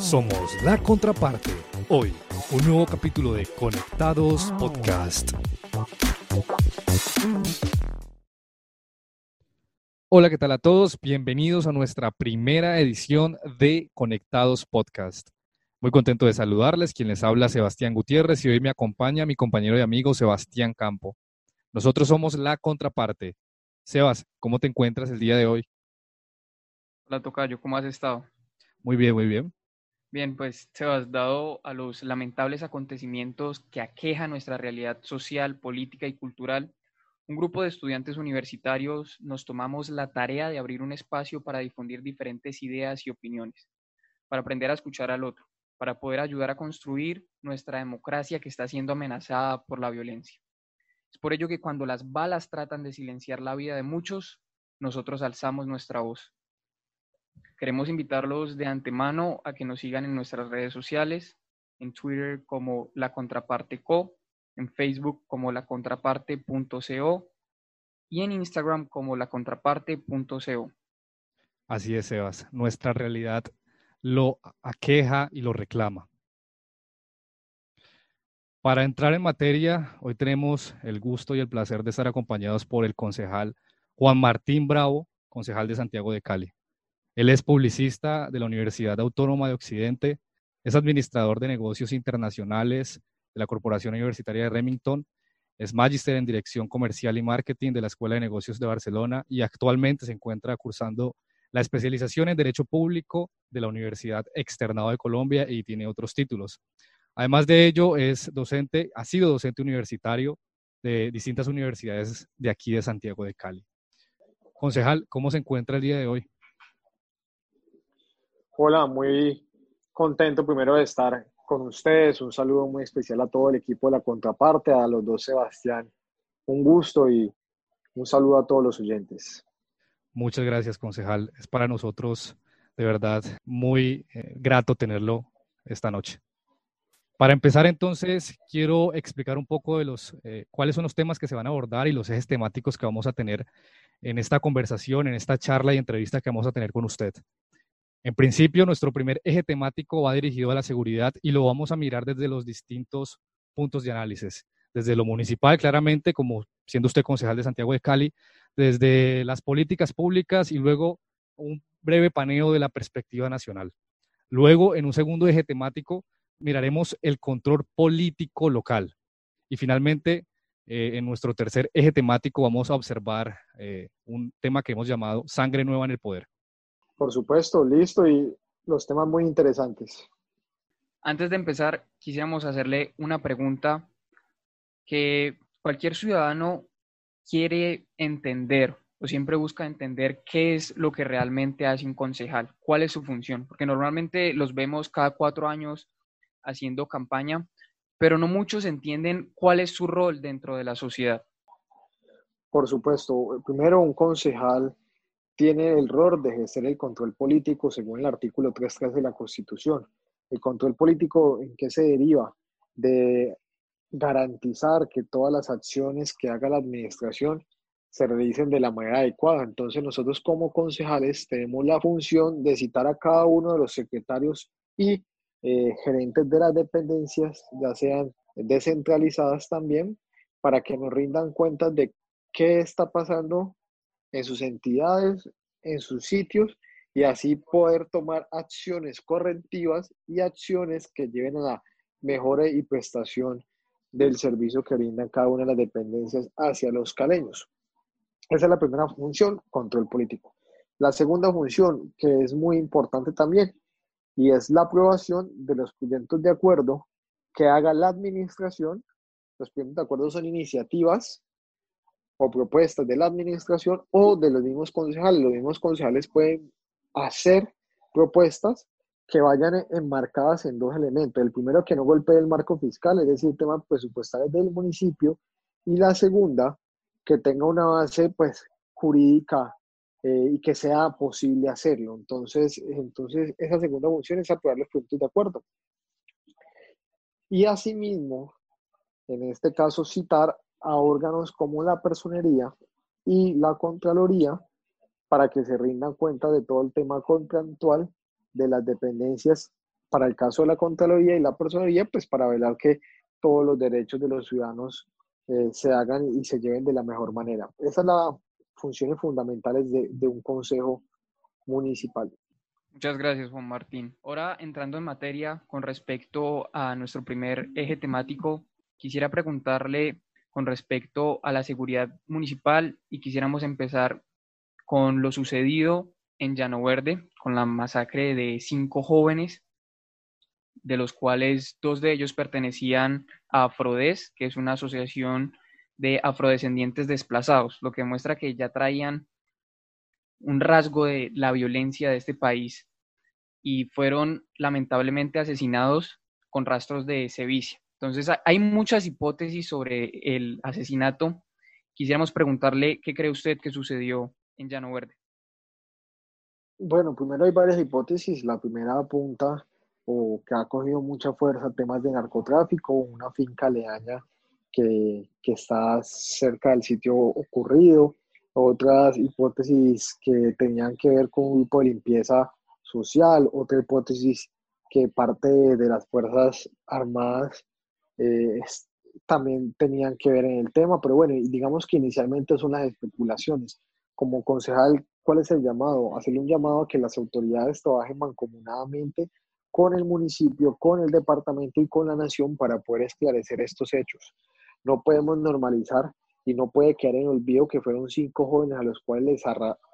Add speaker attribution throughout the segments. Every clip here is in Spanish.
Speaker 1: Somos la contraparte. Hoy, un nuevo capítulo de Conectados Podcast. Hola, ¿qué tal a todos? Bienvenidos a nuestra primera edición de Conectados Podcast. Muy contento de saludarles. Quien les habla, Sebastián Gutiérrez, y hoy me acompaña mi compañero y amigo Sebastián Campo. Nosotros somos la contraparte. Sebas, ¿cómo te encuentras el día de hoy?
Speaker 2: Hola, Tocayo, ¿cómo has estado?
Speaker 1: Muy bien, muy bien.
Speaker 2: Bien, pues Sebas, dado a los lamentables acontecimientos que aquejan nuestra realidad social, política y cultural, un grupo de estudiantes universitarios nos tomamos la tarea de abrir un espacio para difundir diferentes ideas y opiniones, para aprender a escuchar al otro, para poder ayudar a construir nuestra democracia que está siendo amenazada por la violencia. Es por ello que cuando las balas tratan de silenciar la vida de muchos, nosotros alzamos nuestra voz. Queremos invitarlos de antemano a que nos sigan en nuestras redes sociales, en Twitter como La Contraparte Co, en Facebook como La Contraparte.co y en Instagram como La Contraparte.co.
Speaker 1: Así es, Sebas. Nuestra realidad lo aqueja y lo reclama. Para entrar en materia, hoy tenemos el gusto y el placer de estar acompañados por el concejal Juan Martín Bravo, concejal de Santiago de Cali. Él es publicista de la Universidad Autónoma de Occidente, es administrador de negocios internacionales de la Corporación Universitaria de Remington, es magíster en Dirección Comercial y Marketing de la Escuela de Negocios de Barcelona y actualmente se encuentra cursando la especialización en Derecho Público de la Universidad Externado de Colombia y tiene otros títulos. Además de ello, es docente, ha sido docente universitario de distintas universidades de aquí de Santiago de Cali. Concejal, ¿cómo se encuentra el día de hoy?
Speaker 3: Hola, muy contento primero de estar con ustedes. Un saludo muy especial a todo el equipo de la contraparte, a los dos Sebastián. Un gusto y un saludo a todos los oyentes.
Speaker 1: Muchas gracias, concejal. Es para nosotros de verdad muy eh, grato tenerlo esta noche. Para empezar, entonces, quiero explicar un poco de los, eh, cuáles son los temas que se van a abordar y los ejes temáticos que vamos a tener en esta conversación, en esta charla y entrevista que vamos a tener con usted. En principio, nuestro primer eje temático va dirigido a la seguridad y lo vamos a mirar desde los distintos puntos de análisis. Desde lo municipal, claramente, como siendo usted concejal de Santiago de Cali, desde las políticas públicas y luego un breve paneo de la perspectiva nacional. Luego, en un segundo eje temático, miraremos el control político local. Y finalmente, eh, en nuestro tercer eje temático vamos a observar eh, un tema que hemos llamado sangre nueva en el poder.
Speaker 3: Por supuesto, listo y los temas muy interesantes.
Speaker 2: Antes de empezar, quisiéramos hacerle una pregunta que cualquier ciudadano quiere entender o siempre busca entender qué es lo que realmente hace un concejal, cuál es su función, porque normalmente los vemos cada cuatro años haciendo campaña, pero no muchos entienden cuál es su rol dentro de la sociedad.
Speaker 3: Por supuesto, primero un concejal tiene el rol de ejercer el control político según el artículo 3.3 de la Constitución. El control político, ¿en qué se deriva? De garantizar que todas las acciones que haga la administración se realicen de la manera adecuada. Entonces nosotros como concejales tenemos la función de citar a cada uno de los secretarios y eh, gerentes de las dependencias, ya sean descentralizadas también, para que nos rindan cuentas de qué está pasando en sus entidades, en sus sitios, y así poder tomar acciones correctivas y acciones que lleven a la mejora y prestación del servicio que brindan cada una de las dependencias hacia los caleños. Esa es la primera función, control político. La segunda función, que es muy importante también, y es la aprobación de los proyectos de acuerdo que haga la administración. Los proyectos de acuerdo son iniciativas o propuestas de la administración o de los mismos concejales. Los mismos concejales pueden hacer propuestas que vayan enmarcadas en dos elementos. El primero, que no golpee el marco fiscal, es decir, temas presupuestales del municipio. Y la segunda, que tenga una base pues, jurídica eh, y que sea posible hacerlo. Entonces, entonces, esa segunda función es aprobar los puntos de acuerdo. Y asimismo, en este caso, citar a órganos como la personería y la Contraloría para que se rindan cuenta de todo el tema contractual de las dependencias para el caso de la Contraloría y la Personería, pues para velar que todos los derechos de los ciudadanos eh, se hagan y se lleven de la mejor manera. Esas son las funciones fundamentales de, de un consejo municipal.
Speaker 2: Muchas gracias, Juan Martín. Ahora, entrando en materia con respecto a nuestro primer eje temático, quisiera preguntarle con respecto a la seguridad municipal y quisiéramos empezar con lo sucedido en Llano Verde, con la masacre de cinco jóvenes, de los cuales dos de ellos pertenecían a Afrodes, que es una asociación de afrodescendientes desplazados, lo que muestra que ya traían un rasgo de la violencia de este país y fueron lamentablemente asesinados con rastros de sevicia. Entonces, hay muchas hipótesis sobre el asesinato. Quisiéramos preguntarle qué cree usted que sucedió en Llano Verde.
Speaker 3: Bueno, primero hay varias hipótesis. La primera apunta o que ha cogido mucha fuerza temas de narcotráfico, una finca aledaña que, que está cerca del sitio ocurrido, otras hipótesis que tenían que ver con un grupo de limpieza social, otra hipótesis que parte de las Fuerzas Armadas eh, también tenían que ver en el tema, pero bueno, digamos que inicialmente son las especulaciones. Como concejal, ¿cuál es el llamado? Hacerle un llamado a que las autoridades trabajen mancomunadamente con el municipio, con el departamento y con la nación para poder esclarecer estos hechos. No podemos normalizar y no puede quedar en olvido que fueron cinco jóvenes a los cuales les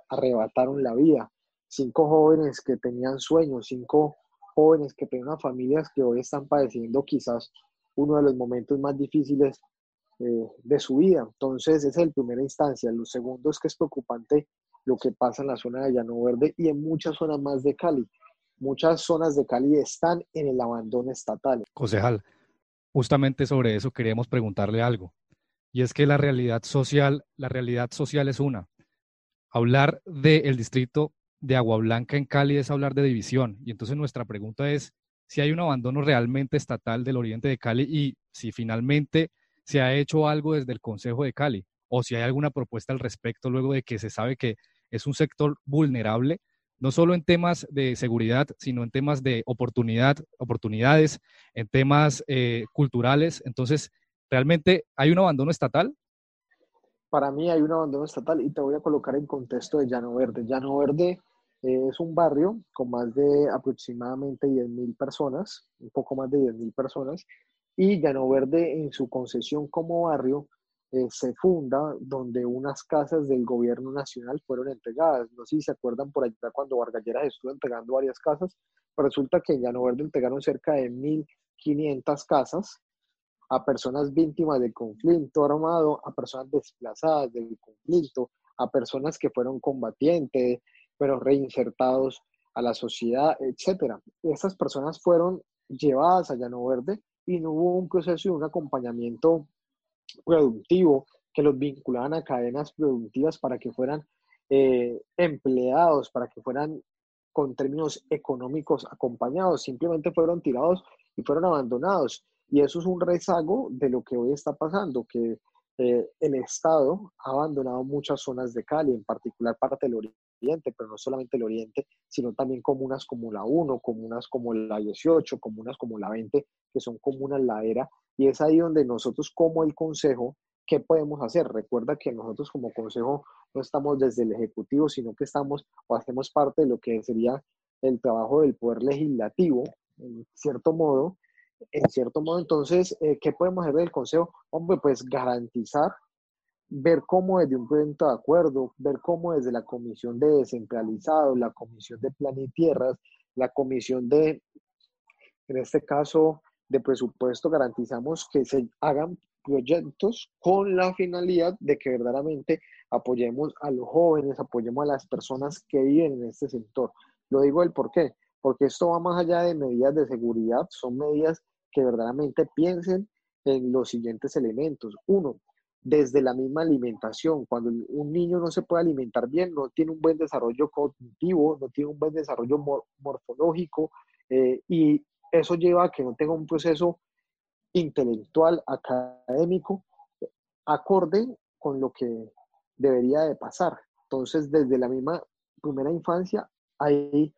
Speaker 3: arrebataron la vida, cinco jóvenes que tenían sueños, cinco jóvenes que tenían familias que hoy están padeciendo quizás uno de los momentos más difíciles eh, de su vida. Entonces, esa es la primera instancia. Lo segundo es que es preocupante lo que pasa en la zona de Llano Verde y en muchas zonas más de Cali. Muchas zonas de Cali están en el abandono estatal.
Speaker 1: Concejal, justamente sobre eso queríamos preguntarle algo. Y es que la realidad social, la realidad social es una. Hablar del distrito de Agua Blanca en Cali es hablar de división. Y entonces nuestra pregunta es si hay un abandono realmente estatal del oriente de Cali y si finalmente se ha hecho algo desde el Consejo de Cali o si hay alguna propuesta al respecto luego de que se sabe que es un sector vulnerable, no solo en temas de seguridad, sino en temas de oportunidad, oportunidades, en temas eh, culturales. Entonces, ¿realmente hay un abandono estatal?
Speaker 3: Para mí hay un abandono estatal y te voy a colocar en contexto de Llano Verde. Llano Verde eh, es un barrio con más de aproximadamente 10.000 personas, un poco más de 10.000 personas, y Llano Verde en su concesión como barrio eh, se funda donde unas casas del gobierno nacional fueron entregadas. No sé si se acuerdan por allá cuando Vargalleras estuvo entregando varias casas, pero resulta que en Llano Verde entregaron cerca de 1.500 casas a personas víctimas del conflicto armado, a personas desplazadas del conflicto, a personas que fueron combatientes, pero reinsertados a la sociedad, etcétera. Estas personas fueron llevadas a Llano Verde y no hubo un proceso y un acompañamiento productivo que los vinculaban a cadenas productivas para que fueran eh, empleados, para que fueran con términos económicos acompañados, simplemente fueron tirados y fueron abandonados. Y eso es un rezago de lo que hoy está pasando, que eh, el Estado ha abandonado muchas zonas de Cali, en particular parte del oriente, pero no solamente el oriente, sino también comunas como la 1, comunas como la 18, comunas como la 20, que son comunas la era, y es ahí donde nosotros como el Consejo, ¿qué podemos hacer? Recuerda que nosotros como Consejo no estamos desde el Ejecutivo, sino que estamos o hacemos parte de lo que sería el trabajo del Poder Legislativo, en cierto modo, en cierto modo, entonces, eh, ¿qué podemos hacer del Consejo? Hombre, pues garantizar, ver cómo desde un punto de acuerdo, ver cómo desde la Comisión de Descentralizado, la Comisión de Plan y Tierras, la Comisión de, en este caso, de presupuesto, garantizamos que se hagan proyectos con la finalidad de que verdaderamente apoyemos a los jóvenes, apoyemos a las personas que viven en este sector. Lo digo el por qué porque esto va más allá de medidas de seguridad, son medidas que verdaderamente piensen en los siguientes elementos. Uno, desde la misma alimentación. Cuando un niño no se puede alimentar bien, no tiene un buen desarrollo cognitivo, no tiene un buen desarrollo morfológico eh, y eso lleva a que no tenga un proceso intelectual, académico, acorde con lo que debería de pasar. Entonces, desde la misma primera infancia hay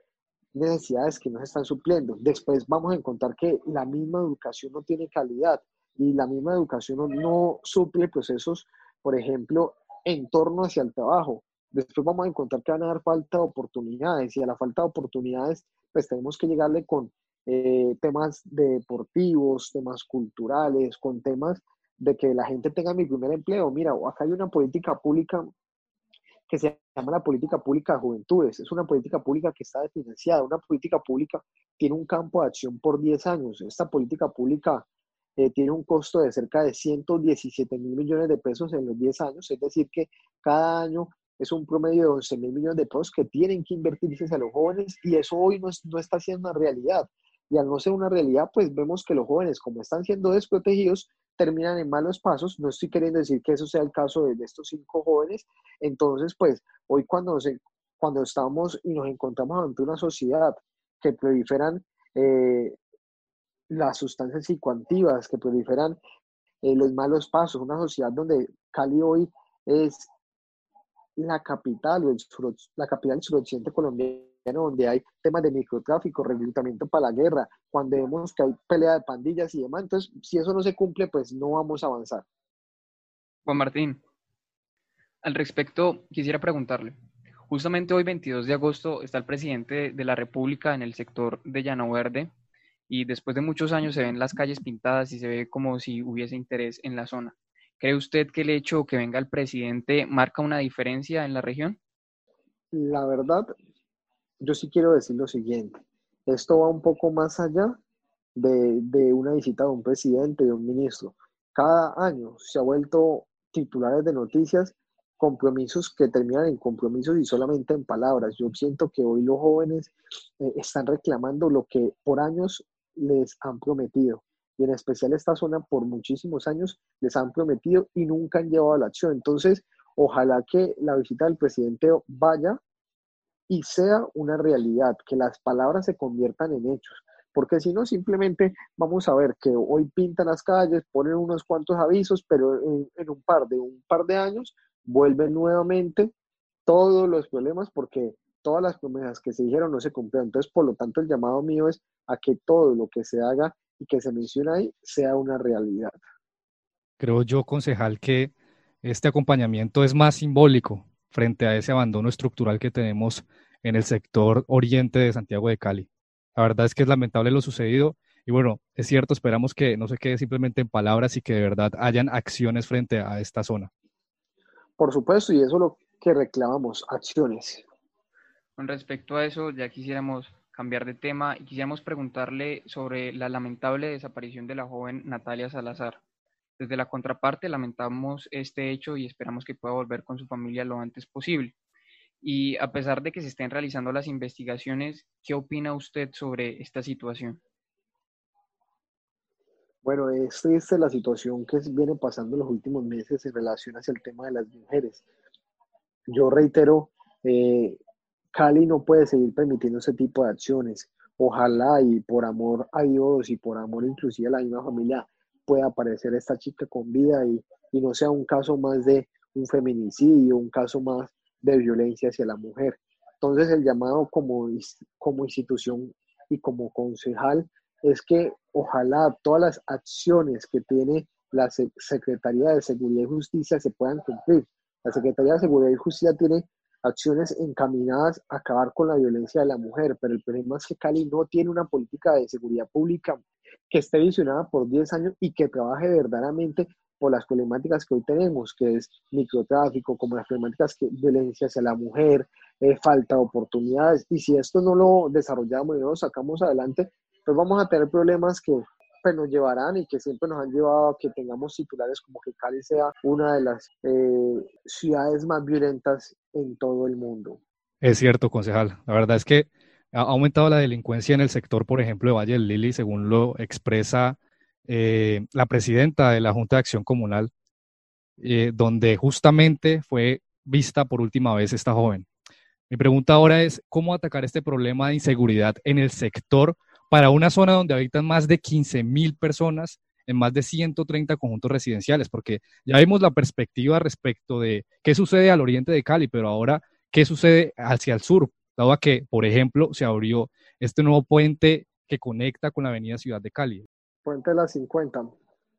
Speaker 3: necesidades que no se están supliendo. Después vamos a encontrar que la misma educación no tiene calidad y la misma educación no, suple procesos, por ejemplo, en torno hacia el trabajo. Después vamos a encontrar que van a dar falta de oportunidades y a la falta de oportunidades pues tenemos que llegarle con eh, temas deportivos, temas culturales, con temas de que la gente tenga mi primer empleo. Mira, acá hay una política pública que se llama la política pública de juventudes. Es una política pública que está desfinanciada. Una política pública tiene un campo de acción por 10 años. Esta política pública eh, tiene un costo de cerca de 117 mil millones de pesos en los 10 años. Es decir, que cada año es un promedio de 11 mil millones de pesos que tienen que invertirse a los jóvenes y eso hoy no, no está siendo una realidad. Y al no ser una realidad, pues vemos que los jóvenes, como están siendo desprotegidos, terminan en malos pasos. No estoy queriendo decir que eso sea el caso de, estos cinco jóvenes. Entonces, pues hoy cuando, cuando estamos y nos encontramos ante una sociedad que proliferan eh, las sustancias psicoactivas, que proliferan eh, los malos pasos, una sociedad donde Cali hoy es la capital o el la capital suroccidente colombiano donde hay temas de microtráfico, reclutamiento para la guerra, cuando vemos que hay pelea de pandillas y demás. Entonces, si eso no se cumple, pues no vamos a avanzar.
Speaker 2: Juan Martín, al respecto, quisiera preguntarle. Justamente hoy, 22 de agosto, está el presidente de la República en el sector de Llano Verde y después de muchos años se ven las calles pintadas y se ve como si hubiese interés en la zona. ¿Cree usted que el hecho que venga el presidente marca una diferencia en la región?
Speaker 3: La verdad, yo sí quiero decir lo siguiente. Esto va un poco más allá de, una visita de un presidente, de un ministro. Cada año se ha vuelto titulares de noticias compromisos que terminan en compromisos y solamente en palabras. Yo siento que hoy los jóvenes eh, están reclamando lo que por años les han prometido. Y en especial esta zona por muchísimos años les han prometido y nunca han llevado a la acción. Entonces, ojalá que la visita del presidente vaya y sea una realidad, que las palabras se conviertan en hechos. Porque si no, simplemente vamos a ver que hoy pintan las calles, ponen unos cuantos avisos, pero en, un par de un par de años vuelven nuevamente todos los problemas porque todas las promesas que se dijeron no se cumplieron. Entonces, por lo tanto, el llamado mío es a que todo lo que se haga y que se menciona ahí sea una realidad.
Speaker 1: Creo yo, concejal, que este acompañamiento es más simbólico frente a ese abandono estructural que tenemos en el sector oriente de Santiago de Cali. La verdad es que es lamentable lo sucedido y bueno, es cierto, esperamos que no se quede simplemente en palabras y que de verdad hayan acciones frente a esta zona.
Speaker 3: Por supuesto, y eso es lo que reclamamos, acciones.
Speaker 2: Con respecto a eso, ya quisiéramos cambiar de tema y quisiéramos preguntarle sobre la lamentable desaparición de la joven Natalia Salazar. Desde la contraparte lamentamos este hecho y esperamos que pueda volver con su familia lo antes posible. Y a pesar de que se estén realizando las investigaciones, ¿qué opina usted sobre esta situación?
Speaker 3: Bueno, esta es la situación que viene pasando en los últimos meses en relación hacia el tema de las mujeres. Yo reitero, eh, Cali no puede seguir permitiendo ese tipo de acciones. Ojalá y por amor a Dios y por amor inclusive a la misma familia pueda aparecer esta chica con vida y, no sea un caso más de un feminicidio, un caso más de violencia hacia la mujer. Entonces el llamado como, como institución y como concejal es que ojalá todas las acciones que tiene la Secretaría de Seguridad y Justicia se puedan cumplir. La Secretaría de Seguridad y Justicia tiene acciones encaminadas a acabar con la violencia de la mujer, pero el problema es que Cali no tiene una política de seguridad pública que esté visionada por 10 años y que trabaje verdaderamente por las problemáticas que hoy tenemos, que es microtráfico, como las problemáticas de violencia hacia la mujer, eh, falta de oportunidades. Y si esto no lo desarrollamos y no lo sacamos adelante, pues vamos a tener problemas que pues, nos llevarán y que siempre nos han llevado a que tengamos titulares como que Cali sea una de las eh, ciudades más violentas en todo el mundo.
Speaker 1: Es cierto, concejal. La verdad es que ha aumentado la delincuencia en el sector, por ejemplo, de Valle del Lili, según lo expresa eh, la presidenta de la Junta de Acción Comunal, eh, donde justamente fue vista por última vez esta joven. Mi pregunta ahora es, ¿cómo atacar este problema de inseguridad en el sector para una zona donde habitan más de 15 mil personas en más de 130 conjuntos residenciales? Porque ya vimos la perspectiva respecto de qué sucede al oriente de Cali, pero ahora, ¿qué sucede hacia el sur? dado a que, por ejemplo, se abrió este nuevo puente que conecta con la avenida Ciudad de Cali.
Speaker 3: Puente de las 50.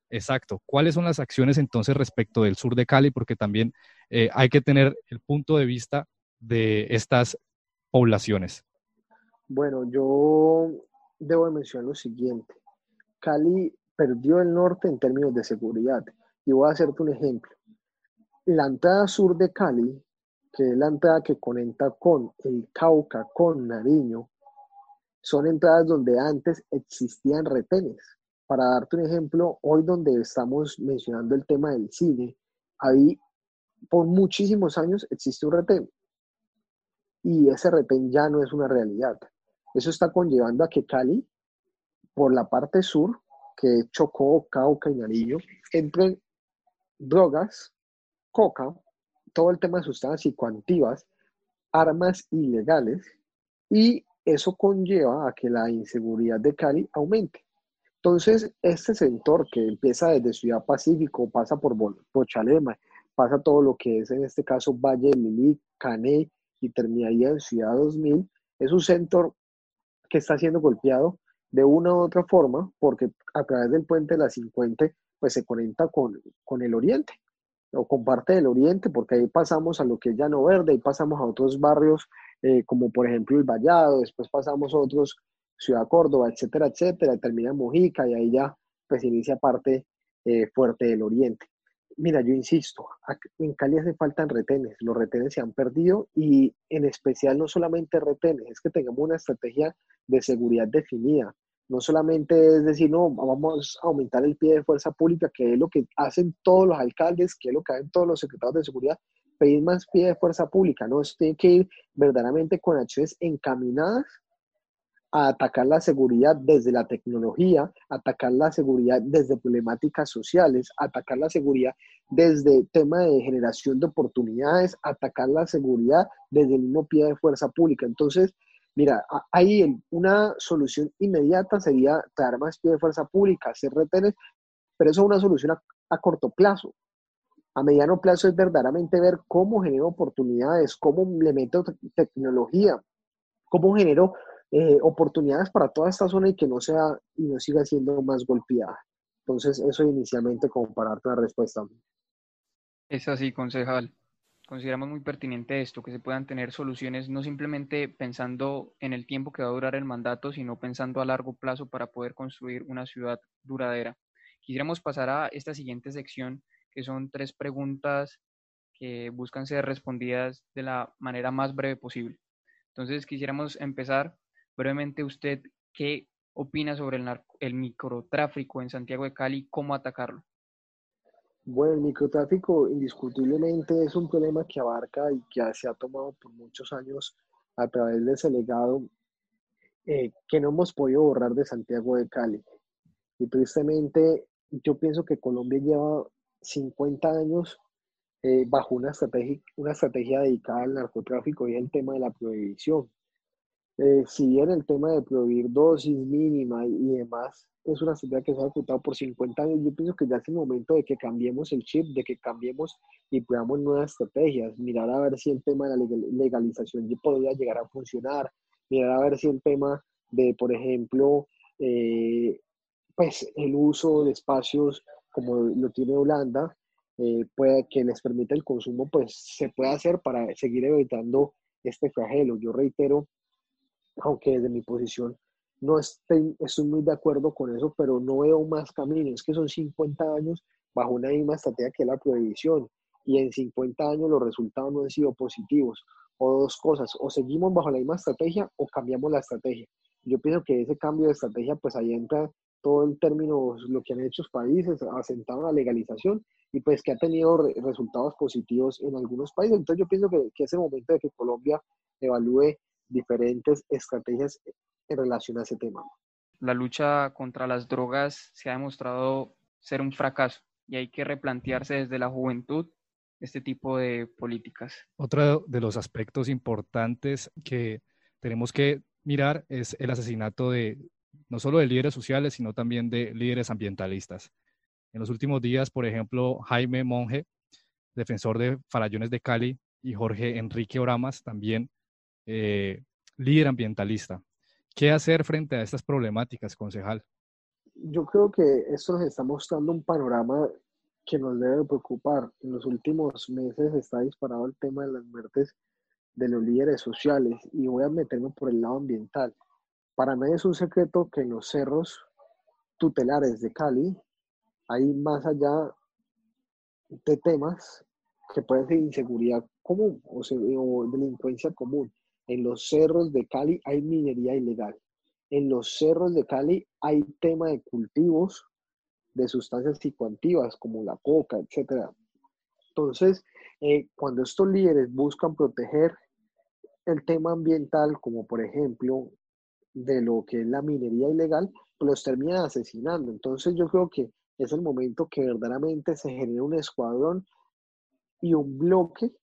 Speaker 1: Exacto. ¿Cuáles son las acciones entonces respecto del sur de Cali? Porque también eh, hay que tener el punto de vista de estas poblaciones.
Speaker 3: Bueno, yo debo mencionar lo siguiente. Cali perdió el norte en términos de seguridad. Y voy a hacerte un ejemplo. La entrada sur de Cali, que es la entrada que conecta con el Cauca, con Nariño, son entradas donde antes existían retenes. Para darte un ejemplo, hoy donde estamos mencionando el tema del cine, ahí por muchísimos años existe un retén. Y ese retén ya no es una realidad. Eso está conllevando a que Cali, por la parte sur, que Chocó, Cauca y Nariño, entren drogas, coca, todo el tema de sustancias psicoactivas, armas ilegales, y eso conlleva a que la inseguridad de Cali aumente. Entonces, este sector que empieza desde Ciudad Pacífico, pasa por Pochalema, pasa todo lo que es en este caso Valle Lili, Cané y terminaría en Ciudad 2000, es un sector que está siendo golpeado de una u otra forma porque a través del puente de la 50 pues se conecta con, con el oriente o con parte del oriente, porque ahí pasamos a lo que es Llano Verde, ahí pasamos a otros barrios, eh, como por ejemplo el Vallado, después pasamos a otros, Ciudad Córdoba, etcétera, etcétera, termina Mojica y ahí ya pues inicia parte eh, fuerte del oriente. Mira, yo insisto, en Cali hace faltan retenes, los retenes se han perdido y en especial no solamente retenes, es que tengamos una estrategia de seguridad definida, no solamente es decir, no, vamos a aumentar el pie de fuerza pública, que es lo que hacen todos los alcaldes, que es lo que hacen todos los secretarios de seguridad, pedir más pie de fuerza pública, no, esto tiene que ir verdaderamente con acciones encaminadas a atacar la seguridad desde la tecnología, atacar la seguridad desde problemáticas sociales, atacar la seguridad desde tema de generación de oportunidades, atacar la seguridad desde el mismo pie de fuerza pública. Entonces, Mira, ahí una solución inmediata sería traer más pie de fuerza pública, hacer retenes, pero eso es una solución a, corto plazo. A mediano plazo es verdaderamente ver cómo genero oportunidades, cómo le meto tecnología, cómo genero eh, oportunidades para toda esta zona y que no sea y no siga siendo más golpeada. Entonces, eso inicialmente como para darte la respuesta.
Speaker 2: Es así, concejal consideramos muy pertinente esto, que se puedan tener soluciones no simplemente pensando en el tiempo que va a durar el mandato, sino pensando a largo plazo para poder construir una ciudad duradera. Quisiéramos pasar a esta siguiente sección, que son tres preguntas que buscan ser respondidas de la manera más breve posible. Entonces, quisiéramos empezar brevemente usted, ¿qué opina sobre el, el microtráfico en Santiago de Cali? ¿Cómo atacarlo?
Speaker 3: Bueno, el microtráfico indiscutiblemente es un problema que abarca y que se ha tomado por muchos años a través de ese legado eh, que no hemos podido borrar de Santiago de Cali. Y tristemente yo pienso que Colombia lleva 50 años eh, bajo una estrategia, una estrategia dedicada al narcotráfico y el tema de la prohibición. Eh, si bien el tema de prohibir dosis mínima y demás es una estrategia que se ha ejecutado por 50 años. Yo pienso que ya es el momento de que cambiemos el chip, de que cambiemos y probamos nuevas estrategias, mirar a ver si el tema de la legalización podría llegar a funcionar, mirar a ver si el tema de, por ejemplo, eh, pues el uso de espacios como lo tiene Holanda, eh, puede, que les permita el consumo, pues se puede hacer para seguir evitando este flagelo. Yo reitero, aunque desde mi posición no estoy, estoy muy de acuerdo con eso, pero no veo más caminos. Que son 50 años bajo una misma estrategia que la prohibición y en 50 años los resultados no han sido positivos. O dos cosas, o seguimos bajo la misma estrategia o cambiamos la estrategia. Yo pienso que ese cambio de estrategia, pues ahí entra todo el término, lo que han hecho los países, asentado la legalización y pues que ha tenido resultados positivos en algunos países. Entonces yo pienso que, que es el momento de que Colombia evalúe diferentes estrategias en relación a ese tema.
Speaker 2: La lucha contra las drogas se ha demostrado ser un fracaso y hay que replantearse desde la juventud este tipo de políticas.
Speaker 1: Otro de los aspectos importantes que tenemos que mirar es el asesinato de no solo de líderes sociales, sino también de líderes ambientalistas. En los últimos días, por ejemplo, Jaime Monge, defensor de Farallones de Cali, y Jorge Enrique Oramas, también eh, líder ambientalista. ¿Qué hacer frente a estas problemáticas, concejal?
Speaker 3: Yo creo que esto nos está mostrando un panorama que nos debe preocupar. En los últimos meses está disparado el tema de las muertes de los líderes sociales y voy a meterme por el lado ambiental. Para mí es un secreto que en los cerros tutelares de Cali hay más allá de temas que pueden ser inseguridad común o, o delincuencia común. En los cerros de Cali hay minería ilegal. En los cerros de Cali hay tema de cultivos de sustancias psicoactivas como la coca, etc. Entonces, eh, cuando estos líderes buscan proteger el tema ambiental, como por ejemplo de lo que es la minería ilegal, los terminan asesinando. Entonces yo creo que es el momento que verdaderamente se genere un escuadrón y un bloque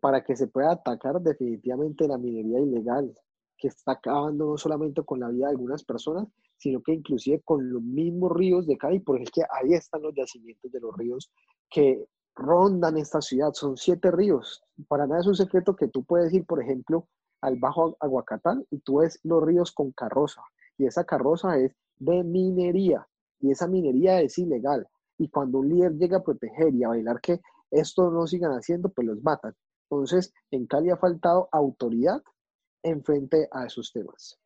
Speaker 3: para que se pueda atacar definitivamente la minería ilegal, que está acabando no solamente con la vida de algunas personas, sino que inclusive con los mismos ríos de Cali, porque es que ahí están los yacimientos de los ríos que rondan esta ciudad. Son siete ríos. Para nada es un secreto que tú puedes ir, por ejemplo, al Bajo Aguacatal y tú ves los ríos con carroza. Y esa carroza es de minería. Y esa minería es ilegal. Y cuando un líder llega a proteger y a bailar que esto no sigan haciendo, pues los matan. Entonces, en Cali ha faltado autoridad en frente a esos temas.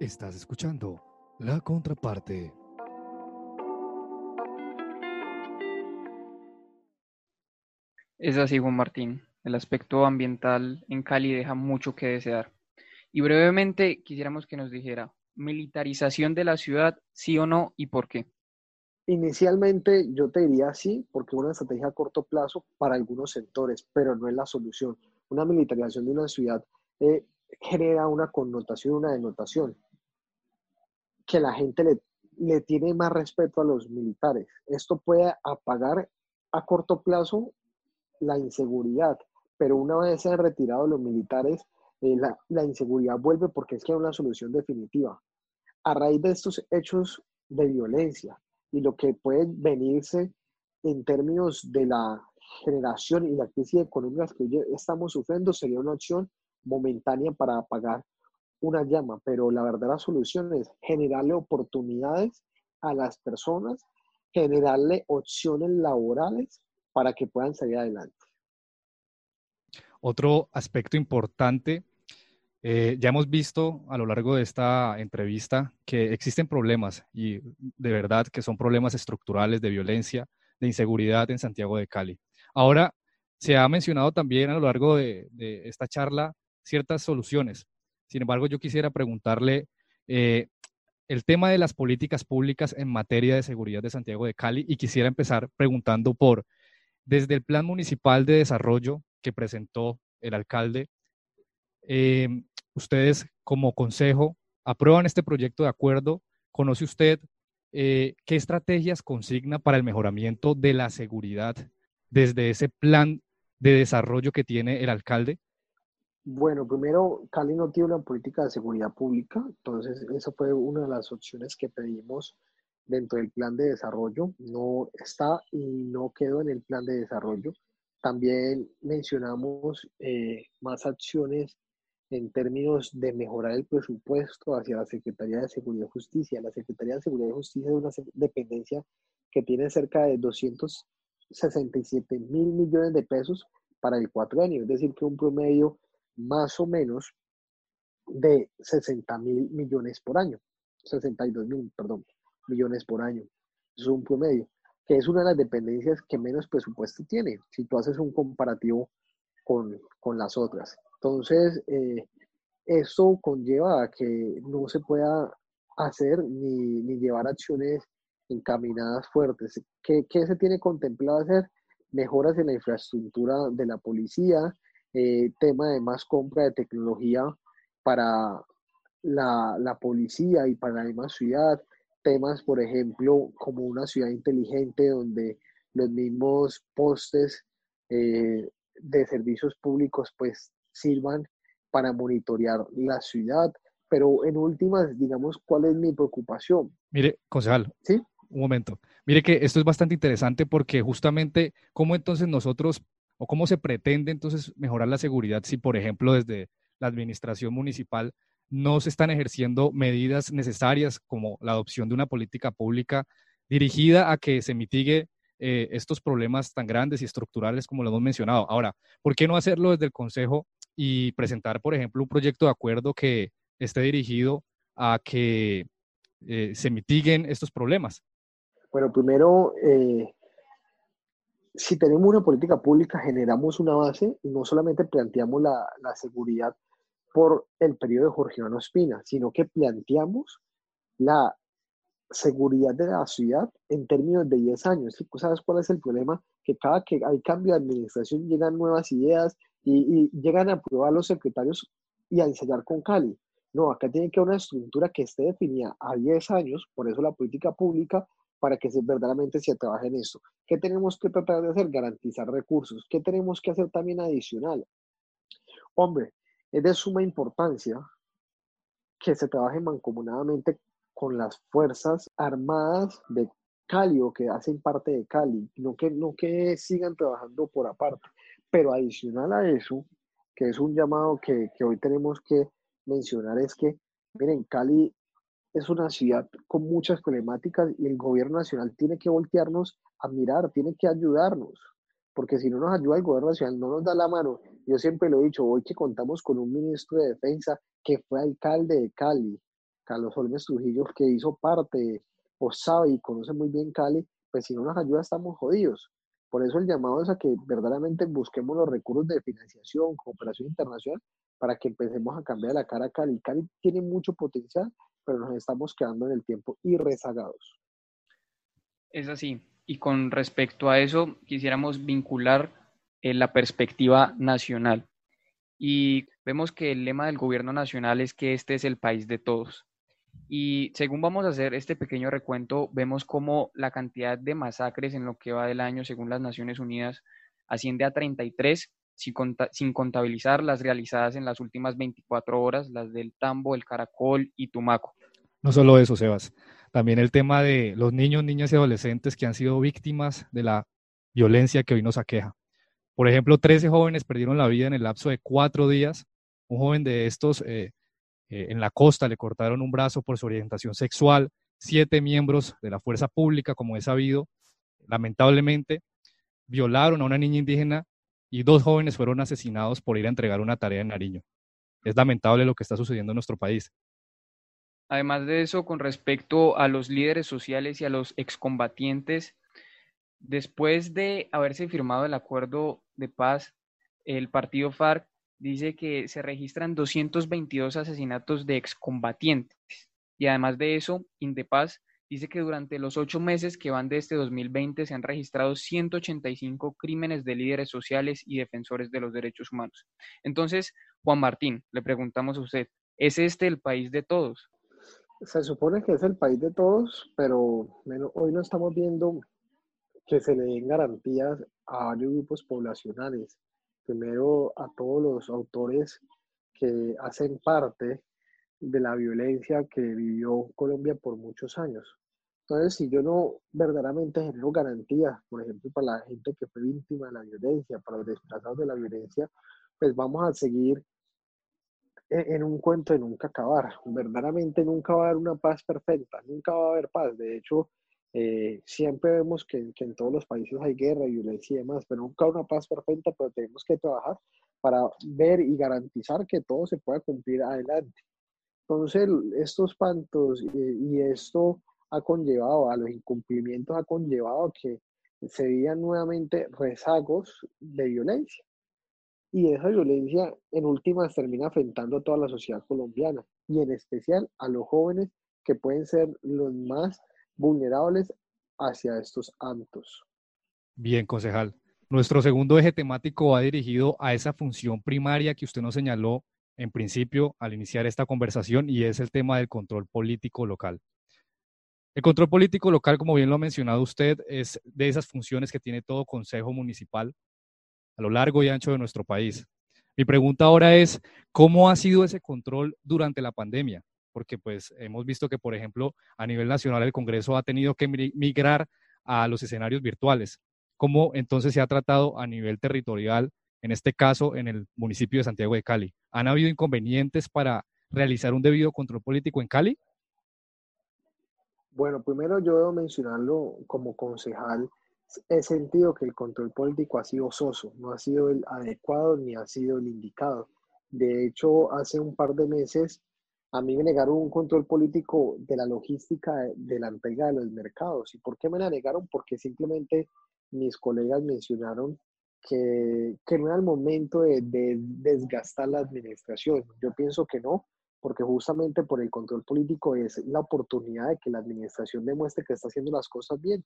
Speaker 1: Estás escuchando La Contraparte.
Speaker 2: Es así, Juan Martín. El aspecto ambiental en Cali deja mucho que desear. Y brevemente quisiéramos que nos dijera, militarización de la ciudad, sí o no, y por qué.
Speaker 3: Inicialmente yo te diría sí, porque una estrategia a corto plazo para algunos sectores, pero no es la solución. Una militarización de una ciudad eh, genera una connotación, una denotación que la gente le, le tiene más respeto a los militares. Esto puede apagar a corto plazo la inseguridad, pero una vez se han retirado los militares, eh, la, la, inseguridad vuelve porque es que hay una solución definitiva. A raíz de estos hechos de violencia y lo que puede venirse en términos de la generación y la crisis económica que hoy estamos sufriendo, sería una acción momentánea para apagar una llama, pero la verdadera solución es generarle oportunidades a las personas, generarle opciones laborales para que puedan salir adelante.
Speaker 1: Otro aspecto importante, eh, ya hemos visto a lo largo de esta entrevista que existen problemas y de verdad que son problemas estructurales de violencia, de inseguridad en Santiago de Cali. Ahora, se ha mencionado también a lo largo de, de esta charla ciertas soluciones. Sin embargo, yo quisiera preguntarle eh, el tema de las políticas públicas en materia de seguridad de Santiago de Cali y quisiera empezar preguntando por, desde el Plan Municipal de Desarrollo que presentó el alcalde, eh, ustedes como consejo aprueban este proyecto de acuerdo, ¿conoce usted eh, qué estrategias consigna para el mejoramiento de la seguridad desde ese plan de desarrollo que tiene el alcalde?
Speaker 3: Bueno, primero, Cali no tiene una política de seguridad pública, entonces esa fue una de las opciones que pedimos dentro del plan de desarrollo. No está y no quedó en el plan de desarrollo. También mencionamos eh, más acciones en términos de mejorar el presupuesto hacia la Secretaría de Seguridad y Justicia. La Secretaría de Seguridad y Justicia es una dependencia que tiene cerca de 267 mil millones de pesos para el cuatro años, es decir, que un promedio más o menos de 60 mil millones por año, 62 mil, perdón, millones por año. es un promedio, que es una de las dependencias que menos presupuesto tiene, si tú haces un comparativo con, con las otras. Entonces, eh, eso conlleva a que no se pueda hacer ni, ni llevar acciones encaminadas fuertes. ¿Qué, ¿Qué, se tiene contemplado hacer? Mejoras en la infraestructura de la policía, eh, tema de más compra de tecnología para la, la, policía y para la misma ciudad, temas, por ejemplo, como una ciudad inteligente donde los mismos postes eh, de servicios públicos pues sirvan para monitorear la ciudad, pero en últimas, digamos, ¿cuál es mi preocupación?
Speaker 1: Mire, concejal, ¿Sí? un momento. Mire que esto es bastante interesante porque justamente cómo entonces nosotros o cómo se pretende entonces mejorar la seguridad si, por ejemplo, desde la administración municipal no se están ejerciendo medidas necesarias como la adopción de una política pública dirigida a que se mitigue eh, estos problemas tan grandes y estructurales como lo hemos mencionado. Ahora, ¿por qué no hacerlo desde el Consejo y presentar, por ejemplo, un proyecto de acuerdo que esté dirigido a que eh, se mitiguen estos problemas?
Speaker 3: Bueno, primero, eh, si tenemos una política pública, generamos una base y no solamente planteamos la, seguridad por el periodo de Jorge Iván Ospina, sino que planteamos la seguridad de la ciudad en términos de 10 años. ¿Sabes cuál es el problema? Que cada que hay cambio de administración llegan nuevas ideas y, llegan a aprobar los secretarios y a ensayar con Cali. No, acá tiene que haber una estructura que esté definida a 10 años, por eso la política pública, para que se, verdaderamente se trabaje en esto. ¿Qué tenemos que tratar de hacer? Garantizar recursos. ¿Qué tenemos que hacer también adicional? Hombre, es de suma importancia que se trabaje mancomunadamente con las Fuerzas Armadas de Cali o que hacen parte de Cali, no que, no que sigan trabajando por aparte. Pero adicional a eso, que es un llamado que, hoy tenemos que mencionar, es que, miren, Cali es una ciudad con muchas problemáticas y el gobierno nacional tiene que voltearnos a mirar, tiene que ayudarnos porque si no nos ayuda el gobierno nacional, no nos da la mano. Yo siempre lo he dicho, hoy que contamos con un ministro de defensa que fue alcalde de Cali, Carlos Olmes Trujillo, que hizo parte o sabe y conoce muy bien Cali, pues si no nos ayuda estamos jodidos. Por eso el llamado es a que verdaderamente busquemos los recursos de financiación, cooperación internacional, para que empecemos a cambiar la cara a Cali. Cali tiene mucho potencial, pero nos estamos quedando en el tiempo y rezagados.
Speaker 2: Es así. Y con respecto a eso, quisiéramos vincular eh, la perspectiva nacional. Y vemos que el lema del gobierno nacional es que este es el país de todos. Y según vamos a hacer este pequeño recuento, vemos cómo la cantidad de masacres en lo que va del año, según las Naciones Unidas, asciende a 33, sin, contabilizar las realizadas en las últimas 24 horas, las del Tambo, el Caracol y Tumaco.
Speaker 1: No solo eso, Sebas. También el tema de los niños, niñas y adolescentes que han sido víctimas de la violencia que hoy nos aqueja. Por ejemplo, 13 jóvenes perdieron la vida en el lapso de cuatro días. Un joven de estos eh, eh, en la costa le cortaron un brazo por su orientación sexual. Siete miembros de la fuerza pública, como es sabido, lamentablemente violaron a una niña indígena y dos jóvenes fueron asesinados por ir a entregar una tarea en Nariño. Es lamentable lo que está sucediendo en nuestro país.
Speaker 2: Además de eso, con respecto a los líderes sociales y a los excombatientes, después de haberse firmado el acuerdo de paz, el partido FARC dice que se registran 222 asesinatos de excombatientes. Y además de eso, Indepaz dice que durante los ocho meses que van de este 2020 se han registrado 185 crímenes de líderes sociales y defensores de los derechos humanos. Entonces, Juan Martín, le preguntamos a usted, ¿es este el país de todos?
Speaker 3: se supone que es el país de todos, pero hoy no estamos viendo que se le den garantías a varios grupos poblacionales. Primero a todos los autores que hacen parte de la violencia que vivió Colombia por muchos años. Entonces, si yo no verdaderamente genero garantías, por ejemplo, para la gente que fue víctima de la violencia, para los desplazados de la violencia, pues vamos a seguir en un cuento de nunca acabar. Verdaderamente nunca va a haber una paz perfecta, nunca va a haber paz. De hecho, eh, siempre vemos que, que, en todos los países hay guerra, violencia y demás, pero nunca una paz perfecta, pero tenemos que trabajar para ver y garantizar que todo se pueda cumplir adelante. Entonces, estos pantos y, y esto ha conllevado, a los incumplimientos ha conllevado a que se vean nuevamente rezagos de violencia y esa violencia en últimas termina afectando a toda la sociedad colombiana y en especial a los jóvenes que pueden ser los más vulnerables hacia estos actos.
Speaker 1: Bien, concejal. Nuestro segundo eje temático va dirigido a esa función primaria que usted nos señaló en principio al iniciar esta conversación y es el tema del control político local. El control político local, como bien lo ha mencionado usted, es de esas funciones que tiene todo consejo municipal a lo largo y ancho de nuestro país. Mi pregunta ahora es, ¿cómo ha sido ese control durante la pandemia? Porque pues hemos visto que, por ejemplo, a nivel nacional el Congreso ha tenido que migrar a los escenarios virtuales. ¿Cómo entonces se ha tratado a nivel territorial, en este caso en el municipio de Santiago de Cali? ¿Han habido inconvenientes para realizar un debido control político en Cali?
Speaker 3: Bueno, primero yo debo mencionarlo como concejal. He sentido que el control político ha sido soso, no ha sido el adecuado ni ha sido el indicado. De hecho, hace un par de meses a mí me negaron un control político de la logística de, la entrega de los mercados. ¿Y por qué me la negaron? Porque simplemente mis colegas mencionaron que, que no era el momento de, de desgastar la administración. Yo pienso que no, porque justamente por el control político es la oportunidad de que la administración demuestre que está haciendo las cosas bien.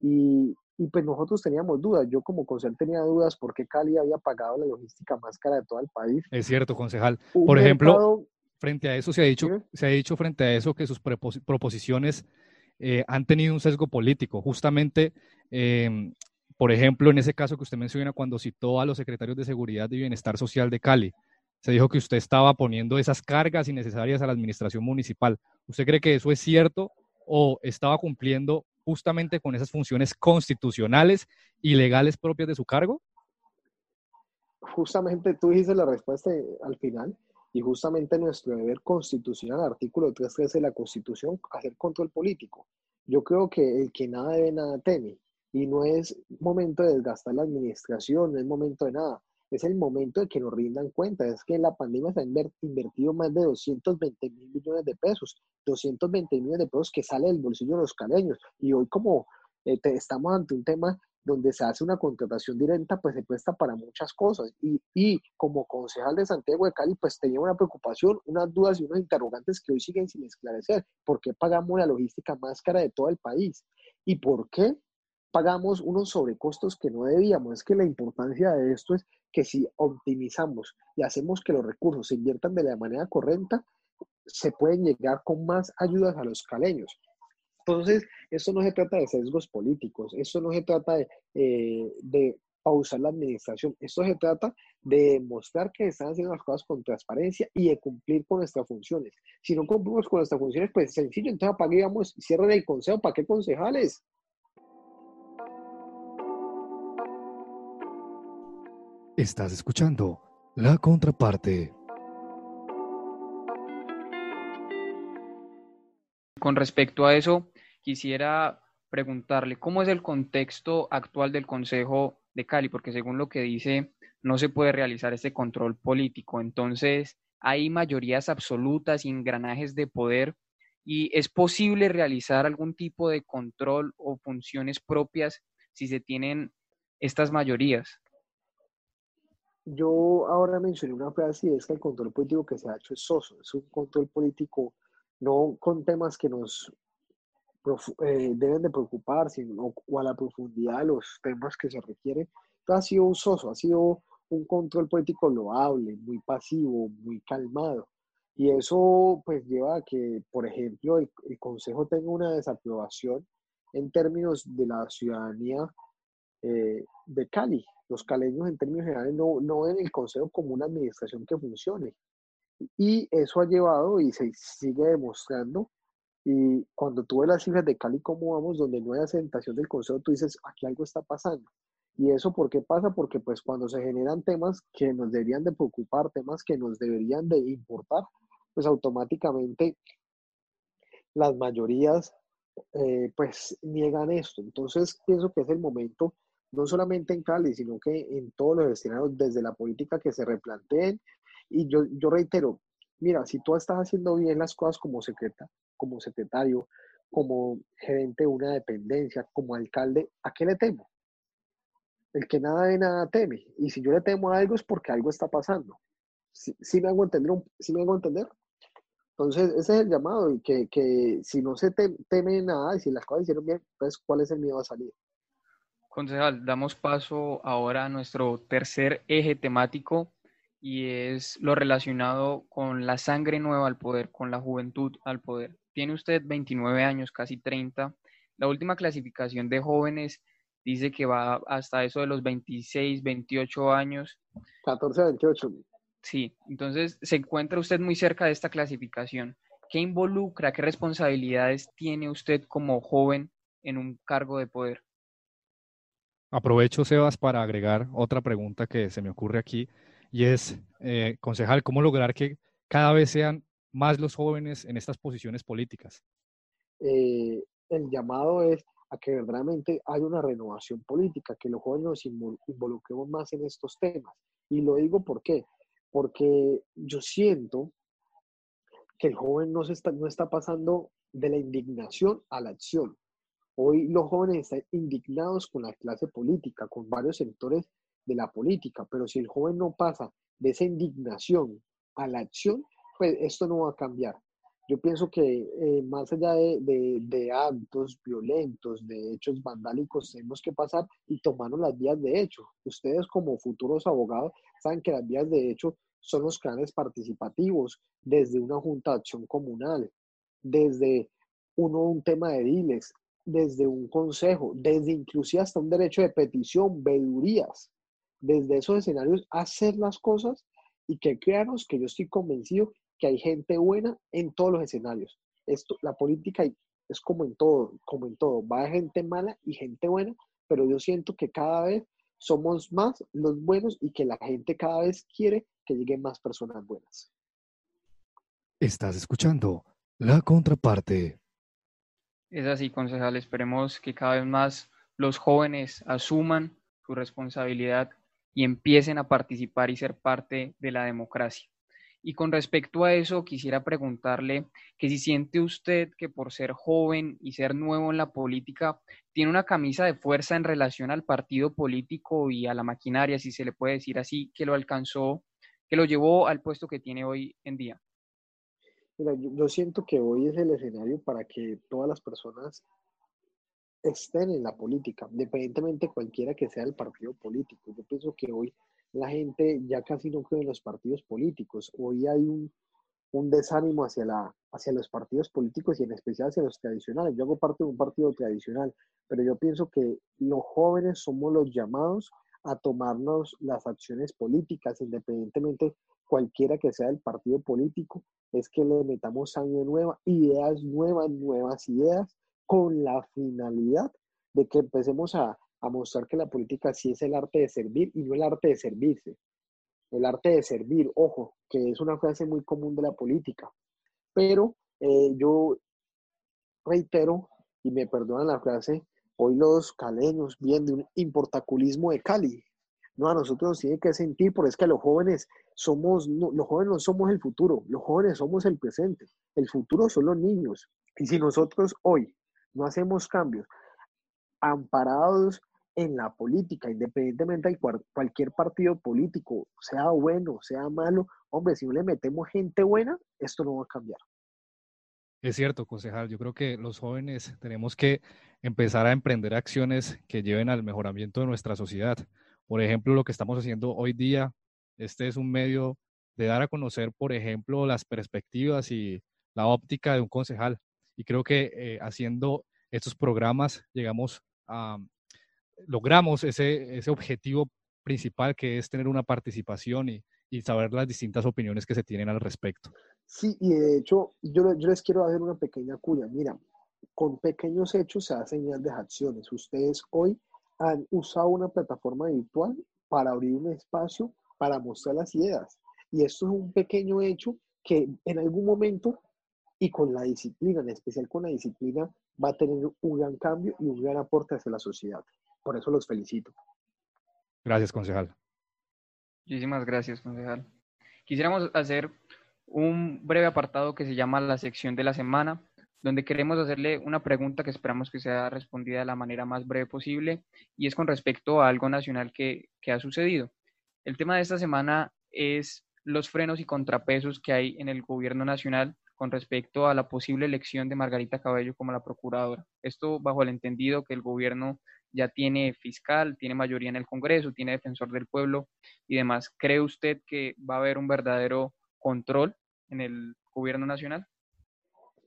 Speaker 3: Y, y pues nosotros teníamos dudas. Yo como concejal tenía dudas porque Cali había pagado la logística más cara de todo el país.
Speaker 1: Es cierto, concejal. por ejemplo, frente a eso se ha dicho, se ha dicho frente a eso que sus proposiciones eh, han tenido un sesgo político. Justamente, em, por ejemplo, en ese caso que usted menciona cuando citó a los secretarios de Seguridad y Bienestar Social de Cali, se dijo que usted estaba poniendo esas cargas innecesarias a la administración municipal. ¿Usted cree que eso es cierto o estaba cumpliendo justamente con esas funciones constitucionales y legales propias de su cargo?
Speaker 3: Justamente tú dijiste la respuesta al final y justamente nuestro deber constitucional, artículo 313 de la Constitución, hacer control político. Yo creo que el que nada debe, nada teme. Y no es momento de desgastar la administración, no es momento de nada es el momento de que nos rindan cuenta. Es que en la pandemia se han invertido más de 220 mil millones de pesos, 220 millones de pesos que sale del bolsillo de los caleños. Y hoy como eh, estamos ante un tema donde se hace una contratación directa, pues se presta para muchas cosas. Y, y, como concejal de Santiago de Cali, pues tenía una preocupación, unas dudas y unos interrogantes que hoy siguen sin esclarecer. ¿Por qué pagamos la logística más cara de todo el país? ¿Y por qué pagamos unos sobrecostos que no debíamos? Es que la importancia de esto es que si optimizamos y hacemos que los recursos se inviertan de la manera correcta, se pueden llegar con más ayudas a los caleños. Entonces, esto no se trata de sesgos políticos, esto no se trata de, eh, de pausar la administración, esto se trata de demostrar que están haciendo las cosas con transparencia y de cumplir con nuestras funciones. Si no cumplimos con nuestras funciones, pues sencillo, entonces apaguemos, cierren el consejo, ¿para qué concejales?
Speaker 4: Estás escuchando La Contraparte.
Speaker 2: Con respecto a eso, quisiera preguntarle cómo es el contexto actual del Consejo de Cali, porque según lo que dice, no se puede realizar este control político. Entonces, hay mayorías absolutas engranajes de poder y es posible realizar algún tipo de control o funciones propias si se tienen estas mayorías
Speaker 3: yo ahora mencioné una frase y es que el control político que se ha hecho es soso, es un control político no con temas que nos eh, deben de preocupar, sino o a la profundidad de los temas que se requieren. ha sido un soso, ha sido un control político loable, muy pasivo, muy calmado. Y eso pues lleva a que, por ejemplo, el, el Consejo tenga una desaprobación en términos de la ciudadanía eh, de Cali. Los caleños en términos generales no, no ven el Consejo como una administración que funcione. Y eso ha llevado y se sigue demostrando. Y cuando tú ves las cifras de Cali, cómo vamos, donde no hay asentación del Consejo, tú dices, aquí algo está pasando. ¿Y eso por qué pasa? Porque pues cuando se generan temas que nos deberían de preocupar, temas que nos deberían de importar, pues automáticamente las mayorías eh, pues niegan esto. Entonces pienso que es el momento no solamente en Cali, sino que en todos los escenarios, desde la política que se replanteen. Y yo, yo reitero, mira, si tú estás haciendo bien las cosas como, secreta, como secretario, como gerente de una dependencia, como alcalde, ¿a qué le temo? El que nada de nada teme. Y si yo le temo a algo es porque algo está pasando. ¿Sí, me hago entender? ¿Sí me hago entender? Entonces, ese es el llamado, y que, que si no se teme nada y si las cosas hicieron bien, pues ¿cuál es el miedo a salir?
Speaker 2: Concejal, damos paso ahora a nuestro tercer eje temático y es lo relacionado con la sangre nueva al poder, con la juventud al poder. Tiene usted 29 años, casi 30. La última clasificación de jóvenes dice que va hasta eso de los 26, 28 años.
Speaker 3: 14 28.
Speaker 2: Sí, entonces se encuentra usted muy cerca de esta clasificación. ¿Qué involucra, qué responsabilidades tiene usted como joven en un cargo de poder?
Speaker 1: Aprovecho, Sebas, para agregar otra pregunta que se me ocurre aquí y es, eh, concejal, ¿cómo lograr que cada vez sean más los jóvenes en estas posiciones políticas?
Speaker 3: Eh, el llamado es a que verdaderamente haya una renovación política, que los jóvenes nos involucremos más en estos temas. Y lo digo por qué, porque yo siento que el joven no, se está, no está pasando de la indignación a la acción. Hoy los jóvenes están indignados con la clase política, con varios sectores de la política, pero si el joven no pasa de esa indignación a la acción, pues esto no va a cambiar. Yo pienso que eh, más allá de, de, actos violentos, de hechos vandálicos, tenemos que pasar y tomarnos las vías de hecho. Ustedes como futuros abogados saben que las vías de hecho son los canales participativos, desde una junta de acción comunal, desde uno, un tema de diles, desde un consejo, desde inclusive hasta un derecho de petición, vedurías, desde esos escenarios, hacer las cosas y que créanos que yo estoy convencido que hay gente buena en todos los escenarios. Esto, la política es como en todo, como en todo, va gente mala y gente buena, pero yo siento que cada vez somos más los buenos y que la gente cada vez quiere que lleguen más personas buenas.
Speaker 4: Estás escuchando la contraparte.
Speaker 2: Es así, concejal. Esperemos que cada vez más los jóvenes asuman su responsabilidad y empiecen a participar y ser parte de la democracia. Y con respecto a eso, quisiera preguntarle que si siente usted que por ser joven y ser nuevo en la política, tiene una camisa de fuerza en relación al partido político y a la maquinaria, si se le puede decir así, que lo alcanzó, que lo llevó al puesto que tiene hoy en día.
Speaker 3: Mira, yo, siento que hoy es el escenario para que todas las personas estén en la política, independientemente cualquiera que sea el partido político. Yo pienso que hoy la gente ya casi no cree en los partidos políticos. Hoy hay un, un desánimo hacia, la, hacia los partidos políticos y en especial hacia los tradicionales. Yo hago parte de un partido tradicional, pero yo pienso que los jóvenes somos los llamados a tomarnos las acciones políticas, independientemente cualquiera que sea el partido político, es que le metamos sangre nueva, ideas nuevas, nuevas ideas, con la finalidad de que empecemos a, mostrar que la política sí es el arte de servir y no el arte de servirse. El arte de servir, ojo, que es una frase muy común de la política. Pero eh, yo reitero, y me perdonan la frase, hoy los caleños vienen de un importaculismo de Cali. No, a nosotros nos tiene que sentir, porque es que los jóvenes somos, los jóvenes no somos el futuro, los jóvenes somos el presente. El futuro son los niños. Y si nosotros hoy no hacemos cambios amparados en la política, independientemente de cualquier partido político, sea bueno, sea malo, hombre, si no le metemos gente buena, esto no va a cambiar.
Speaker 1: Es cierto, concejal. Yo creo que los jóvenes tenemos que empezar a emprender acciones que lleven al mejoramiento de nuestra sociedad. Por ejemplo, lo que estamos haciendo hoy día, este es un medio de dar a conocer, por ejemplo, las perspectivas y la óptica de un concejal. Y creo que eh, haciendo estos programas llegamos a, logramos ese, ese objetivo principal que es tener una participación y, y saber las distintas opiniones que se tienen al respecto.
Speaker 3: Sí, y de hecho, yo, yo les quiero hacer una pequeña cuya. Mira, con pequeños hechos se hacen grandes acciones. Ustedes hoy han usado una plataforma virtual para abrir un espacio para mostrar las ideas. Y esto es un pequeño hecho que en algún momento y con la disciplina, en especial con la disciplina, va a tener un gran cambio y un gran aporte hacia la sociedad. Por eso los felicito.
Speaker 1: Gracias, concejal.
Speaker 2: Muchísimas gracias, concejal. Quisiéramos hacer un breve apartado que se llama la sección de la semana, donde queremos hacerle una pregunta que esperamos que sea respondida de la manera más breve posible y es con respecto a algo nacional que, que ha sucedido. El tema de esta semana es los frenos y contrapesos que hay en el gobierno nacional con respecto a la posible elección de Margarita Cabello como la procuradora. Esto bajo el entendido que el gobierno ya tiene fiscal, tiene mayoría en el Congreso, tiene defensor del pueblo y demás. ¿Cree usted que va a haber un verdadero control en el gobierno nacional?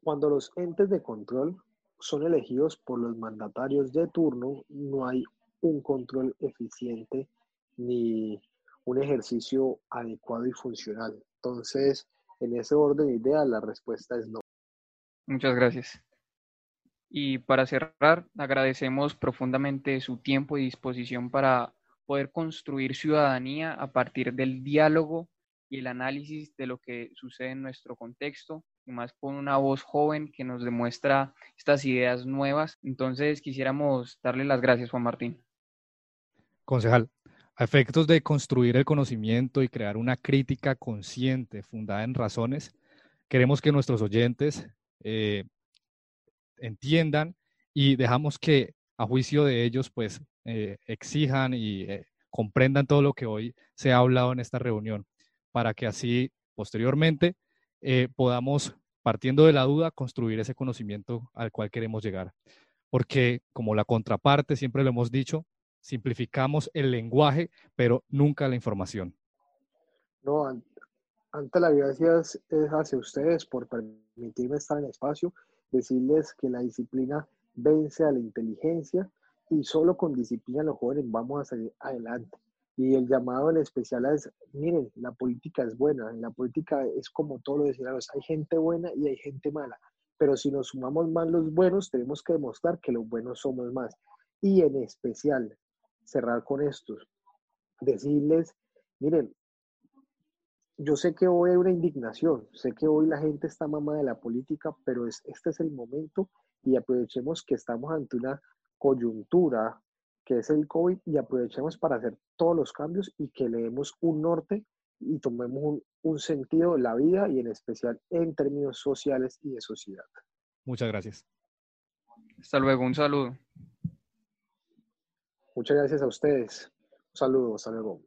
Speaker 3: Cuando los entes de control son elegidos por los mandatarios de turno, no hay un control eficiente ni un ejercicio adecuado y funcional. Entonces, en ese orden ideal, la respuesta es no.
Speaker 2: Muchas gracias. Y para cerrar, agradecemos profundamente su tiempo y disposición para poder construir ciudadanía a partir del diálogo y el análisis de lo que sucede en nuestro contexto, y más con una voz joven que nos demuestra estas ideas nuevas. Entonces, quisiéramos darle las gracias, Juan Martín.
Speaker 1: Concejal, a efectos de construir el conocimiento y crear una crítica consciente fundada en razones, queremos que nuestros oyentes eh, entiendan y dejamos que a juicio de ellos pues eh, exijan y eh, comprendan todo lo que hoy se ha hablado en esta reunión para que así posteriormente eh, podamos, partiendo de la duda, construir ese conocimiento al cual queremos llegar. Porque como la contraparte, siempre lo hemos dicho, simplificamos el lenguaje, pero nunca la información.
Speaker 3: No, ante las gracias es hacia ustedes por permitirme estar en el espacio, decirles que la disciplina vence a la inteligencia y solo con disciplina los jóvenes vamos a salir adelante. Y el llamado en especial es, miren, la política es buena, en la política es como todo lo decían, hay gente buena y hay gente mala, pero si nos sumamos más los buenos, tenemos que demostrar que los buenos somos más. Y en especial, cerrar con estos, decirles, miren, yo sé que hoy hay una indignación, sé que hoy la gente está mamada de la política, pero es, este es el momento y aprovechemos que estamos ante una coyuntura que es el COVID y aprovechemos para hacer todos los cambios y que le demos un norte y tomemos un, un sentido de la vida y en especial en términos sociales y de sociedad.
Speaker 1: Muchas gracias.
Speaker 2: Hasta luego, un saludo.
Speaker 3: Muchas gracias a ustedes. Un saludo, hasta luego.